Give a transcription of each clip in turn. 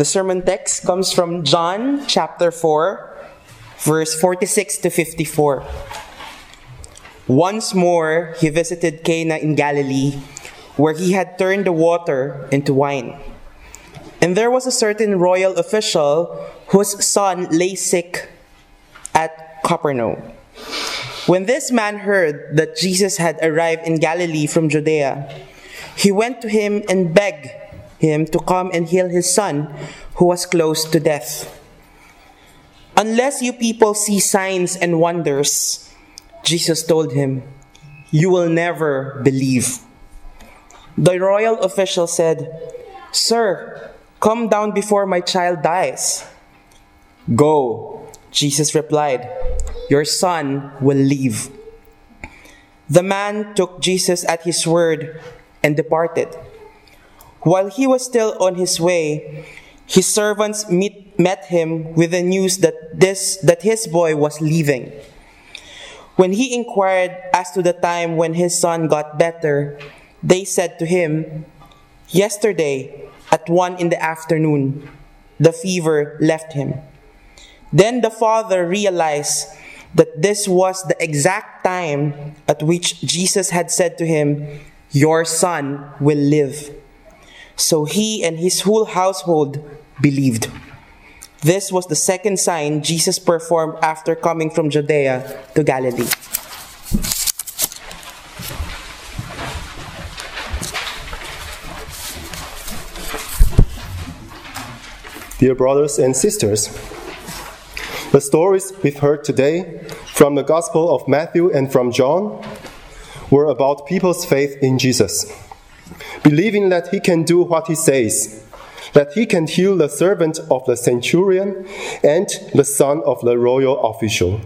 The sermon text comes from John chapter 4, verse 46 to 54. Once more, he visited Cana in Galilee, where he had turned the water into wine. And there was a certain royal official whose son lay sick at Capernaum. When this man heard that Jesus had arrived in Galilee from Judea, he went to him and begged him to come and heal his son, who was close to death. Unless you people see signs and wonders, Jesus told him, you will never believe. The royal official said, Sir, come down before my child dies. Go, Jesus replied, Your son will live. The man took Jesus at his word and departed. While he was still on his way, his servants meet, met him with the news that, this, that his boy was leaving. When he inquired as to the time when his son got better, they said to him, Yesterday, at one in the afternoon, the fever left him. Then the father realized that this was the exact time at which Jesus had said to him, Your son will live. So he and his whole household believed. This was the second sign Jesus performed after coming from Judea to Galilee. Dear brothers and sisters, the stories we've heard today from the Gospel of Matthew and from John were about people's faith in Jesus believing that he can do what he says, that he can heal the servant of the centurion and the son of the royal official.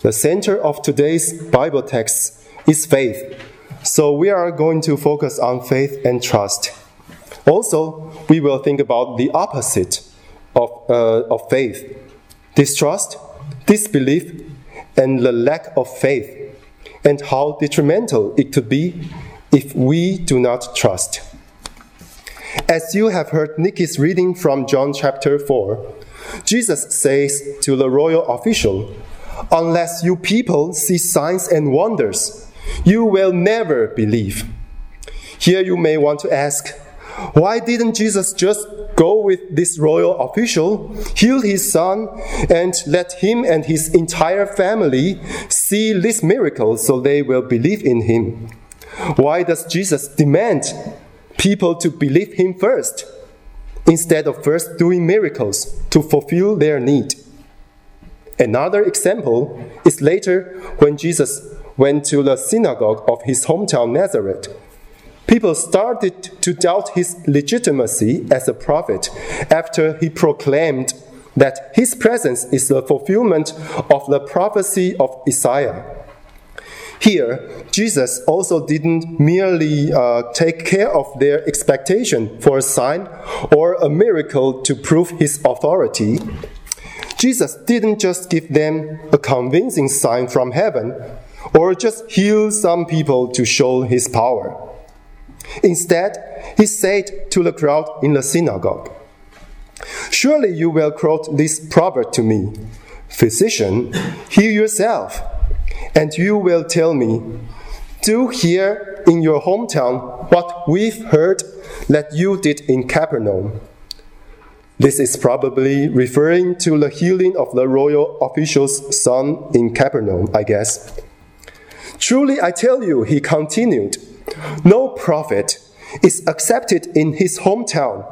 The center of today's Bible text is faith, so we are going to focus on faith and trust. Also, we will think about the opposite of, uh, of faith distrust, disbelief, and the lack of faith, and how detrimental it could be if we do not trust. As you have heard Nikki's reading from John chapter 4, Jesus says to the royal official, Unless you people see signs and wonders, you will never believe. Here you may want to ask, why didn't Jesus just go with this royal official, heal his son, and let him and his entire family see this miracle so they will believe in him? Why does Jesus demand people to believe him first instead of first doing miracles to fulfill their need? Another example is later when Jesus went to the synagogue of his hometown Nazareth. People started to doubt his legitimacy as a prophet after he proclaimed that his presence is the fulfillment of the prophecy of Isaiah. Here, Jesus also didn't merely uh, take care of their expectation for a sign or a miracle to prove his authority. Jesus didn't just give them a convincing sign from heaven or just heal some people to show his power. Instead, he said to the crowd in the synagogue, Surely you will quote this proverb to me Physician, heal yourself and you will tell me, Do here in your hometown what we've heard that you did in Capernaum. This is probably referring to the healing of the royal official's son in Capernaum, I guess. Truly, I tell you, he continued, no prophet is accepted in his hometown.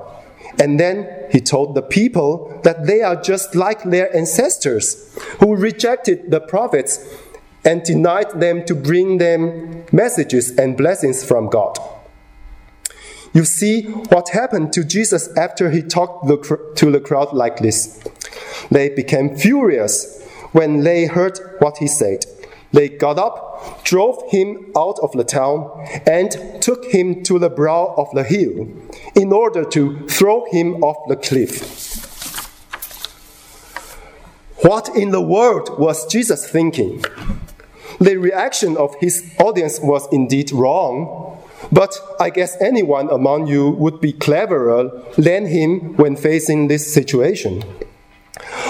And then he told the people that they are just like their ancestors who rejected the prophets and denied them to bring them messages and blessings from God. You see what happened to Jesus after he talked to the crowd like this. They became furious when they heard what he said. They got up, drove him out of the town, and took him to the brow of the hill in order to throw him off the cliff. What in the world was Jesus thinking? The reaction of his audience was indeed wrong. But I guess anyone among you would be cleverer than him when facing this situation.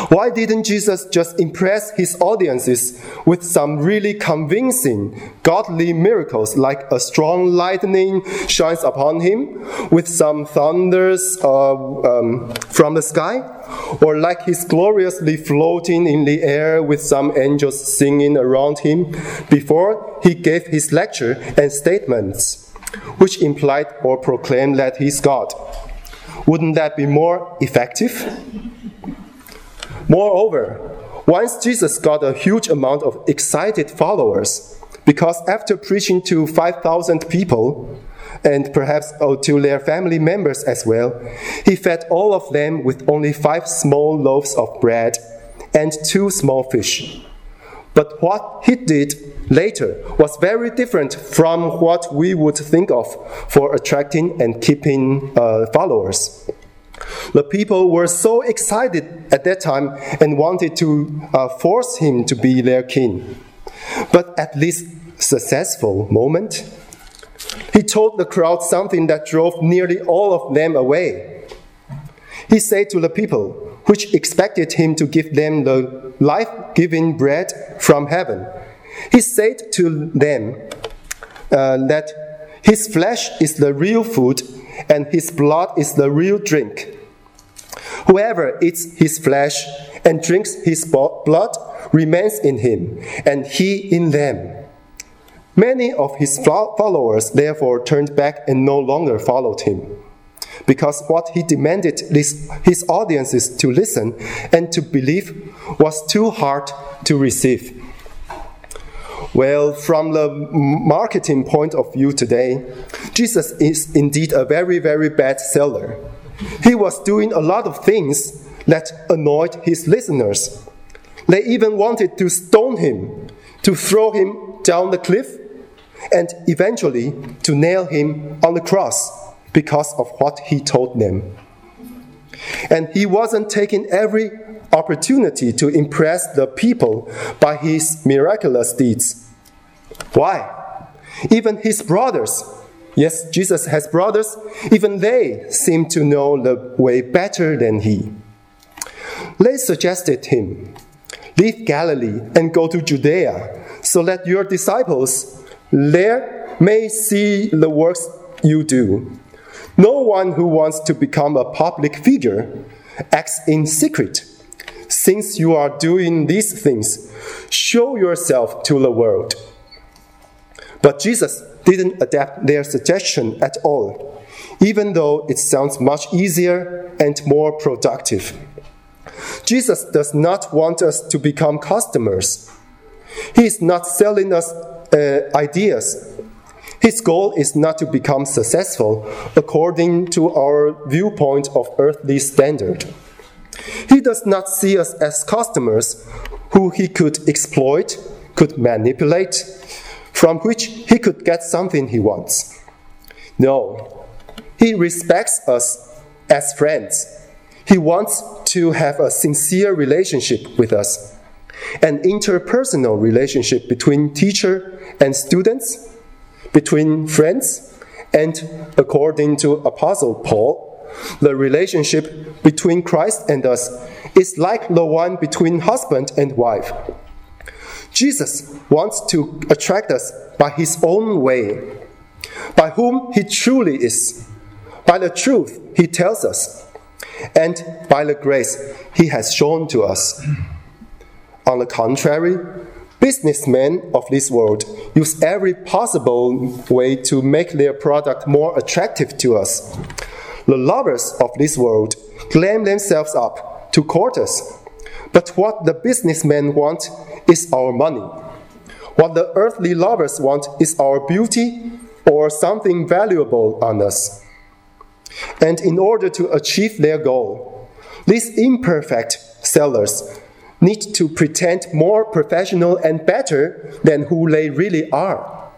Why didn't Jesus just impress his audiences with some really convincing godly miracles like a strong lightning shines upon him, with some thunders uh, um, from the sky, or like he's gloriously floating in the air with some angels singing around him before he gave his lecture and statements, which implied or proclaimed that he's God? Wouldn't that be more effective? Moreover, once Jesus got a huge amount of excited followers, because after preaching to 5,000 people, and perhaps to their family members as well, he fed all of them with only five small loaves of bread and two small fish. But what he did later was very different from what we would think of for attracting and keeping uh, followers. The people were so excited at that time and wanted to uh, force him to be their king. But at this successful moment, he told the crowd something that drove nearly all of them away. He said to the people, which expected him to give them the life giving bread from heaven, he said to them uh, that his flesh is the real food and his blood is the real drink. Whoever eats his flesh and drinks his blood remains in him, and he in them. Many of his followers therefore turned back and no longer followed him, because what he demanded his audiences to listen and to believe was too hard to receive. Well, from the marketing point of view today, Jesus is indeed a very, very bad seller. He was doing a lot of things that annoyed his listeners. They even wanted to stone him, to throw him down the cliff, and eventually to nail him on the cross because of what he told them. And he wasn't taking every opportunity to impress the people by his miraculous deeds. Why? Even his brothers, yes, Jesus has brothers, even they seem to know the way better than he. They suggested him, Leave Galilee and go to Judea, so that your disciples there may see the works you do. No one who wants to become a public figure acts in secret. Since you are doing these things, show yourself to the world. But Jesus didn't adapt their suggestion at all, even though it sounds much easier and more productive. Jesus does not want us to become customers. He is not selling us uh, ideas. His goal is not to become successful according to our viewpoint of earthly standard. He does not see us as customers who he could exploit, could manipulate, from which he could get something he wants. No, he respects us as friends. He wants to have a sincere relationship with us, an interpersonal relationship between teacher and students, between friends, and according to Apostle Paul, the relationship between Christ and us is like the one between husband and wife. Jesus wants to attract us by his own way, by whom he truly is, by the truth he tells us, and by the grace he has shown to us. On the contrary, businessmen of this world use every possible way to make their product more attractive to us. The lovers of this world claim themselves up to court us. But what the businessmen want is our money. What the earthly lovers want is our beauty or something valuable on us. And in order to achieve their goal, these imperfect sellers need to pretend more professional and better than who they really are.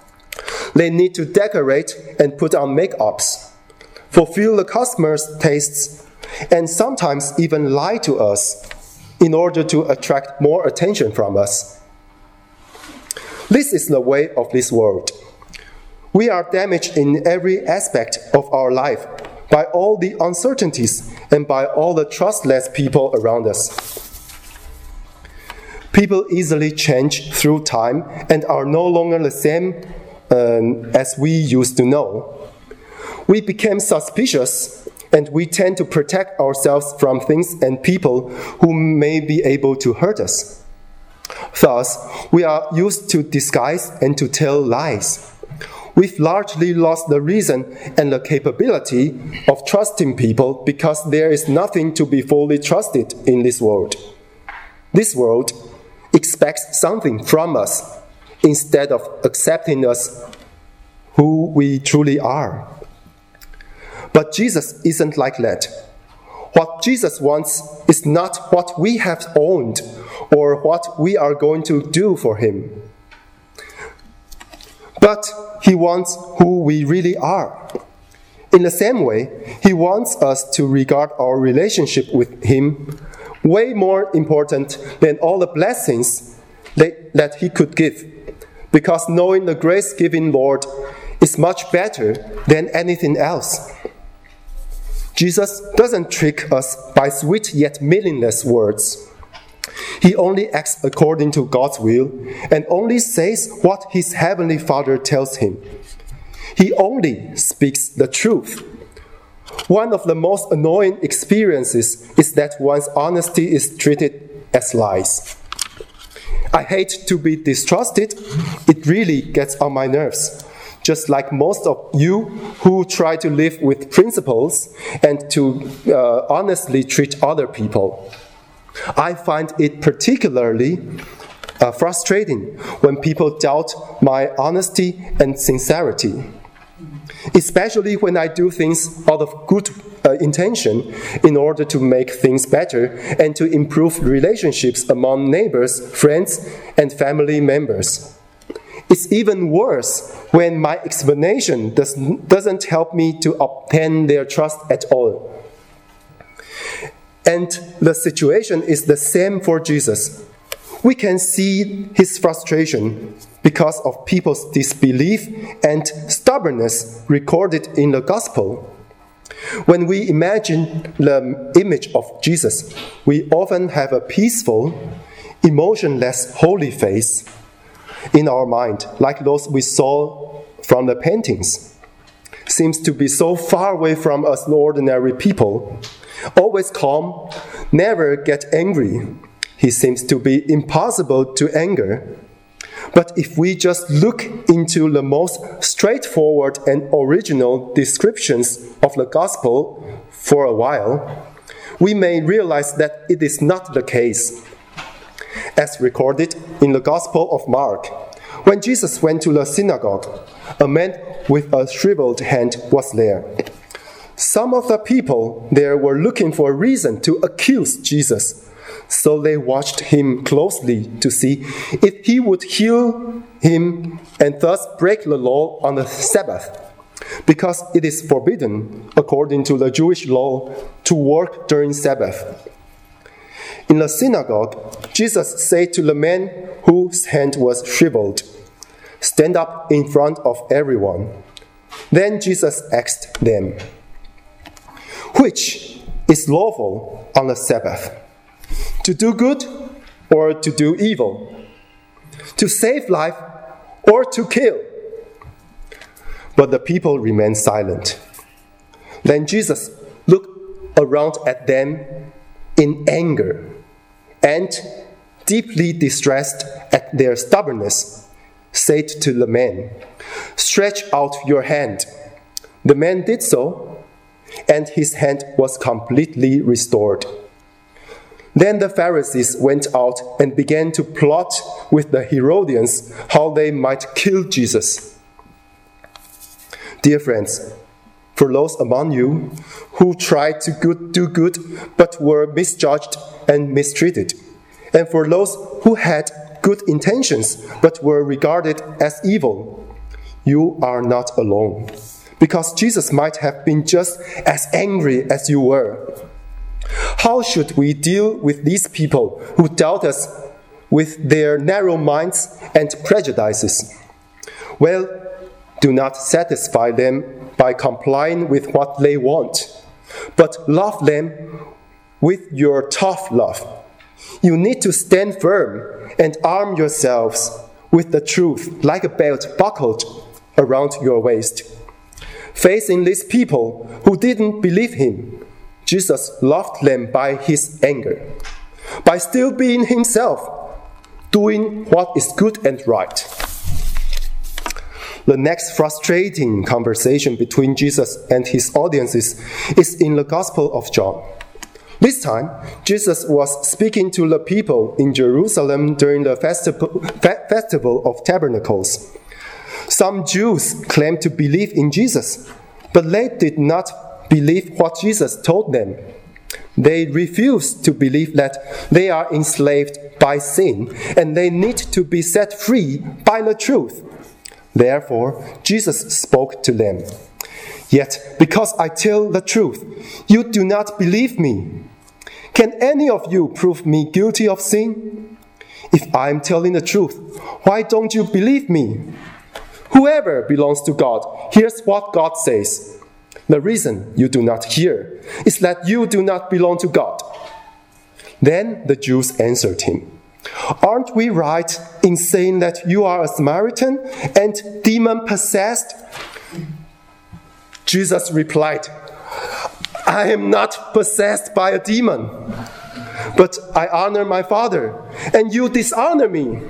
They need to decorate and put on makeups, fulfill the customer's tastes, and sometimes even lie to us in order to attract more attention from us. This is the way of this world. We are damaged in every aspect of our life by all the uncertainties and by all the trustless people around us. People easily change through time and are no longer the same um, as we used to know. We became suspicious and we tend to protect ourselves from things and people who may be able to hurt us. Thus, we are used to disguise and to tell lies. We've largely lost the reason and the capability of trusting people because there is nothing to be fully trusted in this world. This world expects something from us instead of accepting us who we truly are. But Jesus isn't like that. What Jesus wants is not what we have owned or what we are going to do for Him. But He wants who we really are. In the same way, He wants us to regard our relationship with Him way more important than all the blessings that, that He could give. Because knowing the grace giving Lord is much better than anything else. Jesus doesn't trick us by sweet yet meaningless words. He only acts according to God's will and only says what his heavenly Father tells him. He only speaks the truth. One of the most annoying experiences is that one's honesty is treated as lies. I hate to be distrusted, it really gets on my nerves. Just like most of you who try to live with principles and to uh, honestly treat other people. I find it particularly uh, frustrating when people doubt my honesty and sincerity, especially when I do things out of good uh, intention in order to make things better and to improve relationships among neighbors, friends, and family members. It's even worse when my explanation does, doesn't help me to obtain their trust at all. And the situation is the same for Jesus. We can see his frustration because of people's disbelief and stubbornness recorded in the gospel. When we imagine the image of Jesus, we often have a peaceful, emotionless, holy face in our mind, like those we saw from the paintings. Seems to be so far away from us ordinary people always calm, never get angry. He seems to be impossible to anger. But if we just look into the most straightforward and original descriptions of the gospel for a while, we may realize that it is not the case. As recorded in the Gospel of Mark, when Jesus went to the synagogue, a man with a shriveled hand was there. Some of the people there were looking for a reason to accuse Jesus. So they watched him closely to see if he would heal him and thus break the law on the Sabbath. Because it is forbidden, according to the Jewish law, to work during Sabbath. In the synagogue, Jesus said to the man whose hand was shriveled, Stand up in front of everyone. Then Jesus asked them, which is lawful on the Sabbath? To do good or to do evil? To save life or to kill? But the people remained silent. Then Jesus looked around at them in anger and, deeply distressed at their stubbornness, said to the man, Stretch out your hand. The man did so and his hand was completely restored. Then the Pharisees went out and began to plot with the Herodians how they might kill Jesus. Dear friends, for those among you who tried to good, do good but were misjudged and mistreated, and for those who had good intentions but were regarded as evil, you are not alone because Jesus might have been just as angry as you were. How should we deal with these people who doubt us with their narrow minds and prejudices? Well, Do not satisfy them by complying with what they want, but love them with your tough love. You need to stand firm and arm yourselves with the truth like a belt buckled around your waist. Facing these people who didn't believe him, Jesus loved them by his anger, by still being himself, doing what is good and right. The next frustrating conversation between Jesus and his audiences is in the Gospel of John. This time, Jesus was speaking to the people in Jerusalem during the festival, of Tabernacles. Some Jews claimed to believe in Jesus, but they did not believe what Jesus told them. They refused to believe that they are enslaved by sin and they need to be set free by the truth. Therefore, Jesus spoke to them. Yet, because I tell the truth, you do not believe me. Can any of you prove me guilty of sin? If I am telling the truth, why don't you believe me? Whoever belongs to God hears what God says. The reason you do not hear is that you do not belong to God. Then the Jews answered him, Aren't we right in saying that you are a Samaritan and demon possessed? Jesus replied, I am not possessed by a demon, but I honor my Father, and you dishonor me.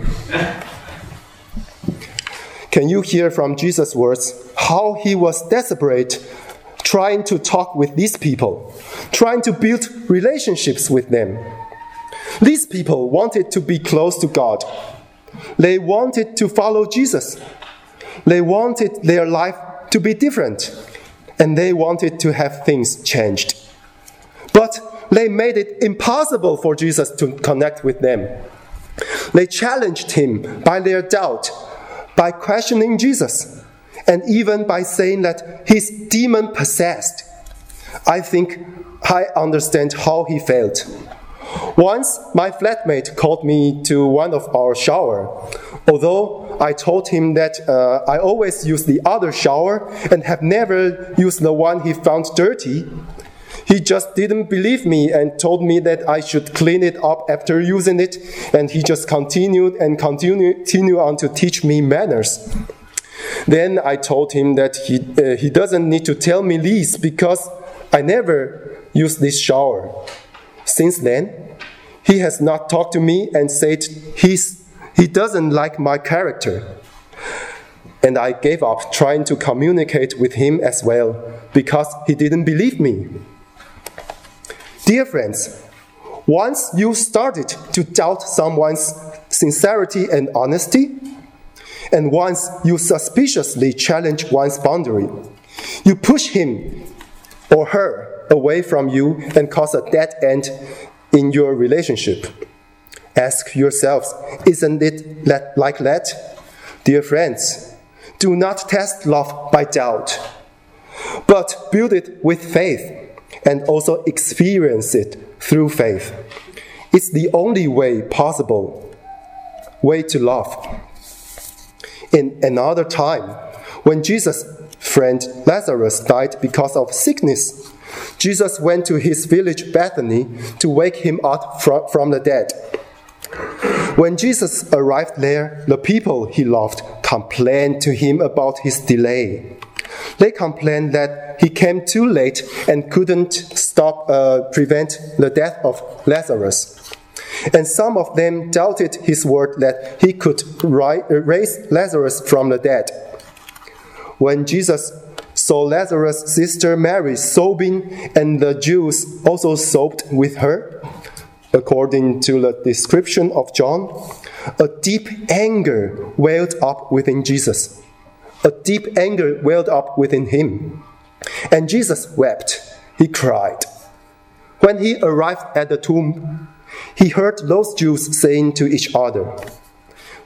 Can you hear from Jesus' words how he was desperate trying to talk with these people, trying to build relationships with them? These people wanted to be close to God. They wanted to follow Jesus. They wanted their life to be different. And they wanted to have things changed. But they made it impossible for Jesus to connect with them. They challenged him by their doubt by questioning Jesus and even by saying that he's demon possessed. I think I understand how he felt. Once, my flatmate called me to one of our shower. Although I told him that uh, I always use the other shower and have never used the one he found dirty, he just didn't believe me and told me that I should clean it up after using it, and he just continued and continued continue on to teach me manners. Then I told him that he, uh, he doesn't need to tell me this because I never use this shower. Since then, he has not talked to me and said he's, he doesn't like my character. And I gave up trying to communicate with him as well because he didn't believe me. Dear friends, once you started to doubt someone's sincerity and honesty, and once you suspiciously challenge one's boundary, you push him or her away from you and cause a dead end in your relationship. Ask yourselves, isn't it like that? Dear friends, do not test love by doubt, but build it with faith and also experience it through faith. It's the only way possible way to love. In another time, when Jesus' friend Lazarus died because of sickness, Jesus went to his village Bethany to wake him up from the dead. When Jesus arrived there, the people he loved complained to him about his delay. They complained that he came too late and couldn't stop, uh, prevent the death of Lazarus. And some of them doubted his word that he could raise Lazarus from the dead. When Jesus saw Lazarus' sister Mary sobbing, and the Jews also sobbed with her, according to the description of John, a deep anger welled up within Jesus. A deep anger welled up within him. And Jesus wept. He cried. When he arrived at the tomb, he heard those Jews saying to each other,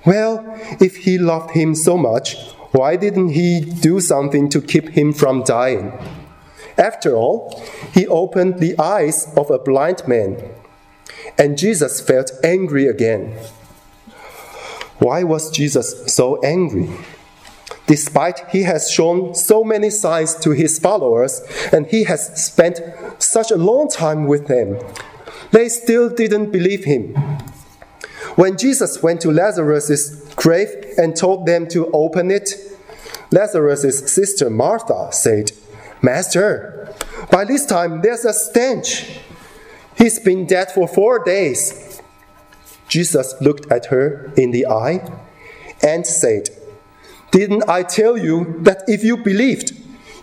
Well, if he loved him so much, why didn't he do something to keep him from dying? After all, he opened the eyes of a blind man. And Jesus felt angry again. Why was Jesus so angry? despite he has shown so many signs to his followers and he has spent such a long time with them, they still didn't believe him. When Jesus went to Lazarus' grave and told them to open it, Lazarus' sister Martha said, Master, by this time there's a stench. He's been dead for four days. Jesus looked at her in the eye and said, Didn't I tell you that if you believed,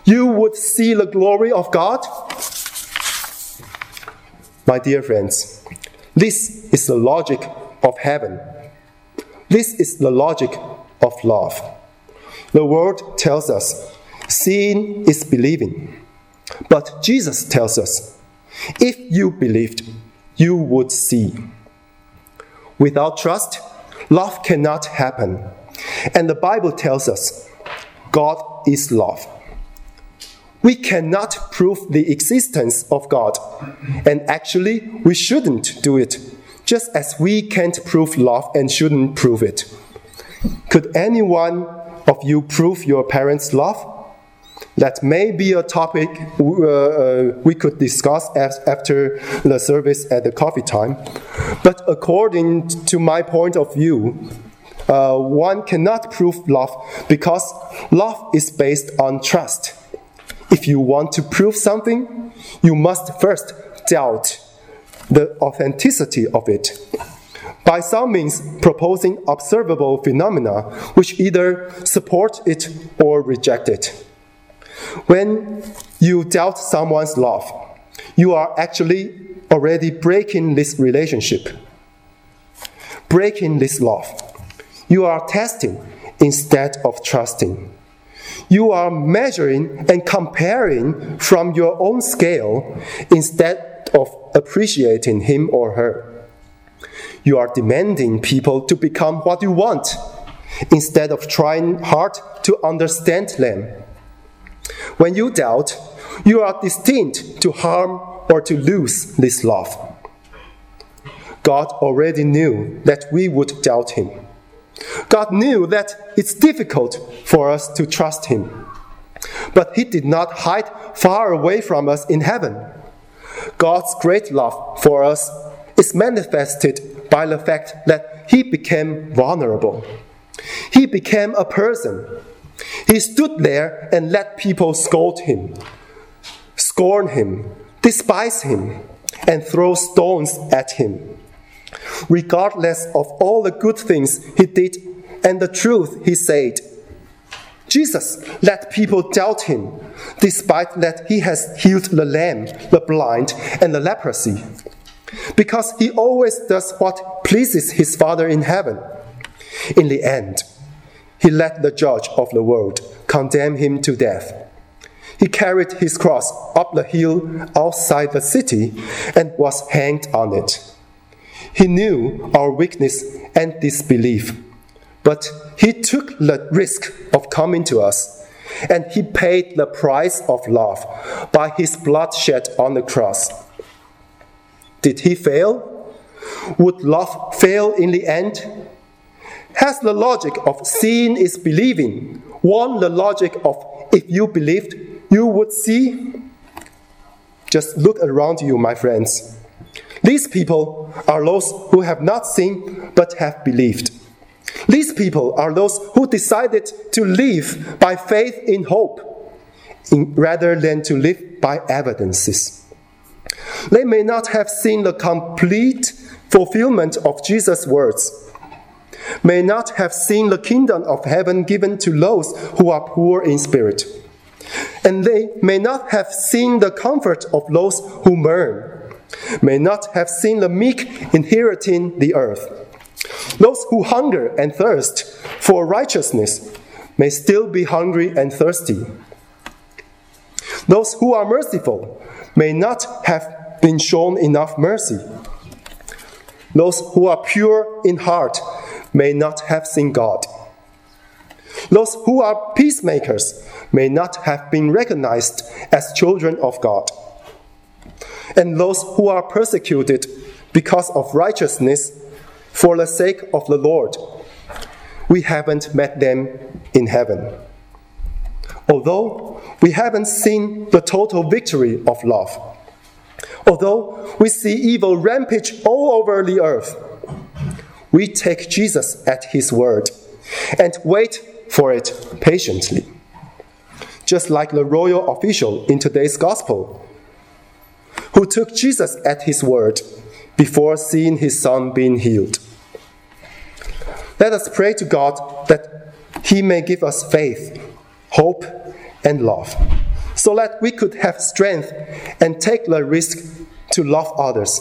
you would see the glory of God? My dear friends, this is the logic of heaven. This is the logic of love. The world tells us seeing is believing. But Jesus tells us if you believed, you would see. Without trust, love cannot happen. And the Bible tells us God is love. We cannot prove the existence of God, and actually, we shouldn't do it, just as we can't prove love and shouldn't prove it. Could anyone of you prove your parents' love? That may be a topic uh, uh, we could discuss after the service at the coffee time. But according to my point of view, uh, one cannot prove love because love is based on trust. If you want to prove something, you must first doubt the authenticity of it. By some means, proposing observable phenomena which either support it or reject it. When you doubt someone's love, you are actually already breaking this relationship, breaking this love. You are testing instead of trusting. You are measuring and comparing from your own scale instead of appreciating him or her. You are demanding people to become what you want instead of trying hard to understand them. When you doubt, you are destined to harm or to lose this love. God already knew that we would doubt him. God knew that it's difficult for us to trust Him. But He did not hide far away from us in heaven. God's great love for us is manifested by the fact that He became vulnerable. He became a person. He stood there and let people scold Him, scorn Him, despise Him, and throw stones at Him regardless of all the good things he did and the truth he said. Jesus let people doubt him, despite that he has healed the lame, the blind, and the leprosy. Because he always does what pleases his Father in heaven. In the end, he let the judge of the world condemn him to death. He carried his cross up the hill outside the city and was hanged on it. He knew our weakness and disbelief, but He took the risk of coming to us, and He paid the price of love by His blood shed on the cross. Did He fail? Would love fail in the end? Has the logic of seeing is believing won the logic of if you believed, you would see? Just look around you, my friends. These people are those who have not seen but have believed. These people are those who decided to live by faith in hope in, rather than to live by evidences. They may not have seen the complete fulfillment of Jesus' words, may not have seen the kingdom of heaven given to those who are poor in spirit, and they may not have seen the comfort of those who mourn may not have seen the meek inheriting the earth. Those who hunger and thirst for righteousness may still be hungry and thirsty. Those who are merciful may not have been shown enough mercy. Those who are pure in heart may not have seen God. Those who are peacemakers may not have been recognized as children of God and those who are persecuted because of righteousness for the sake of the Lord. We haven't met them in heaven. although we haven't seen the total victory of love, although we see evil rampage all over the earth, we take Jesus at his word and wait for it patiently. Just like the royal official in today's gospel, who took Jesus at his word before seeing his son being healed. Let us pray to God that he may give us faith, hope, and love, so that we could have strength and take the risk to love others.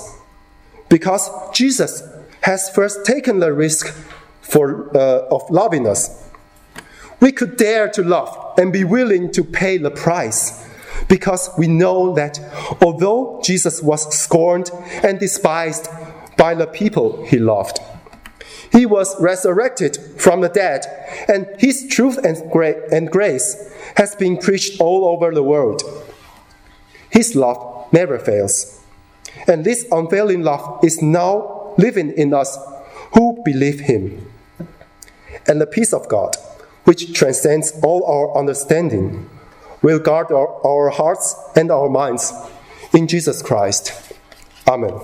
Because Jesus has first taken the risk for, uh, of loving us. We could dare to love and be willing to pay the price because we know that although Jesus was scorned and despised by the people he loved, he was resurrected from the dead, and his truth and, gra- and grace has been preached all over the world. His love never fails. And this unfailing love is now living in us who believe him. And the peace of God, which transcends all our understanding, will guard our, our hearts and our minds in Jesus Christ. Amen.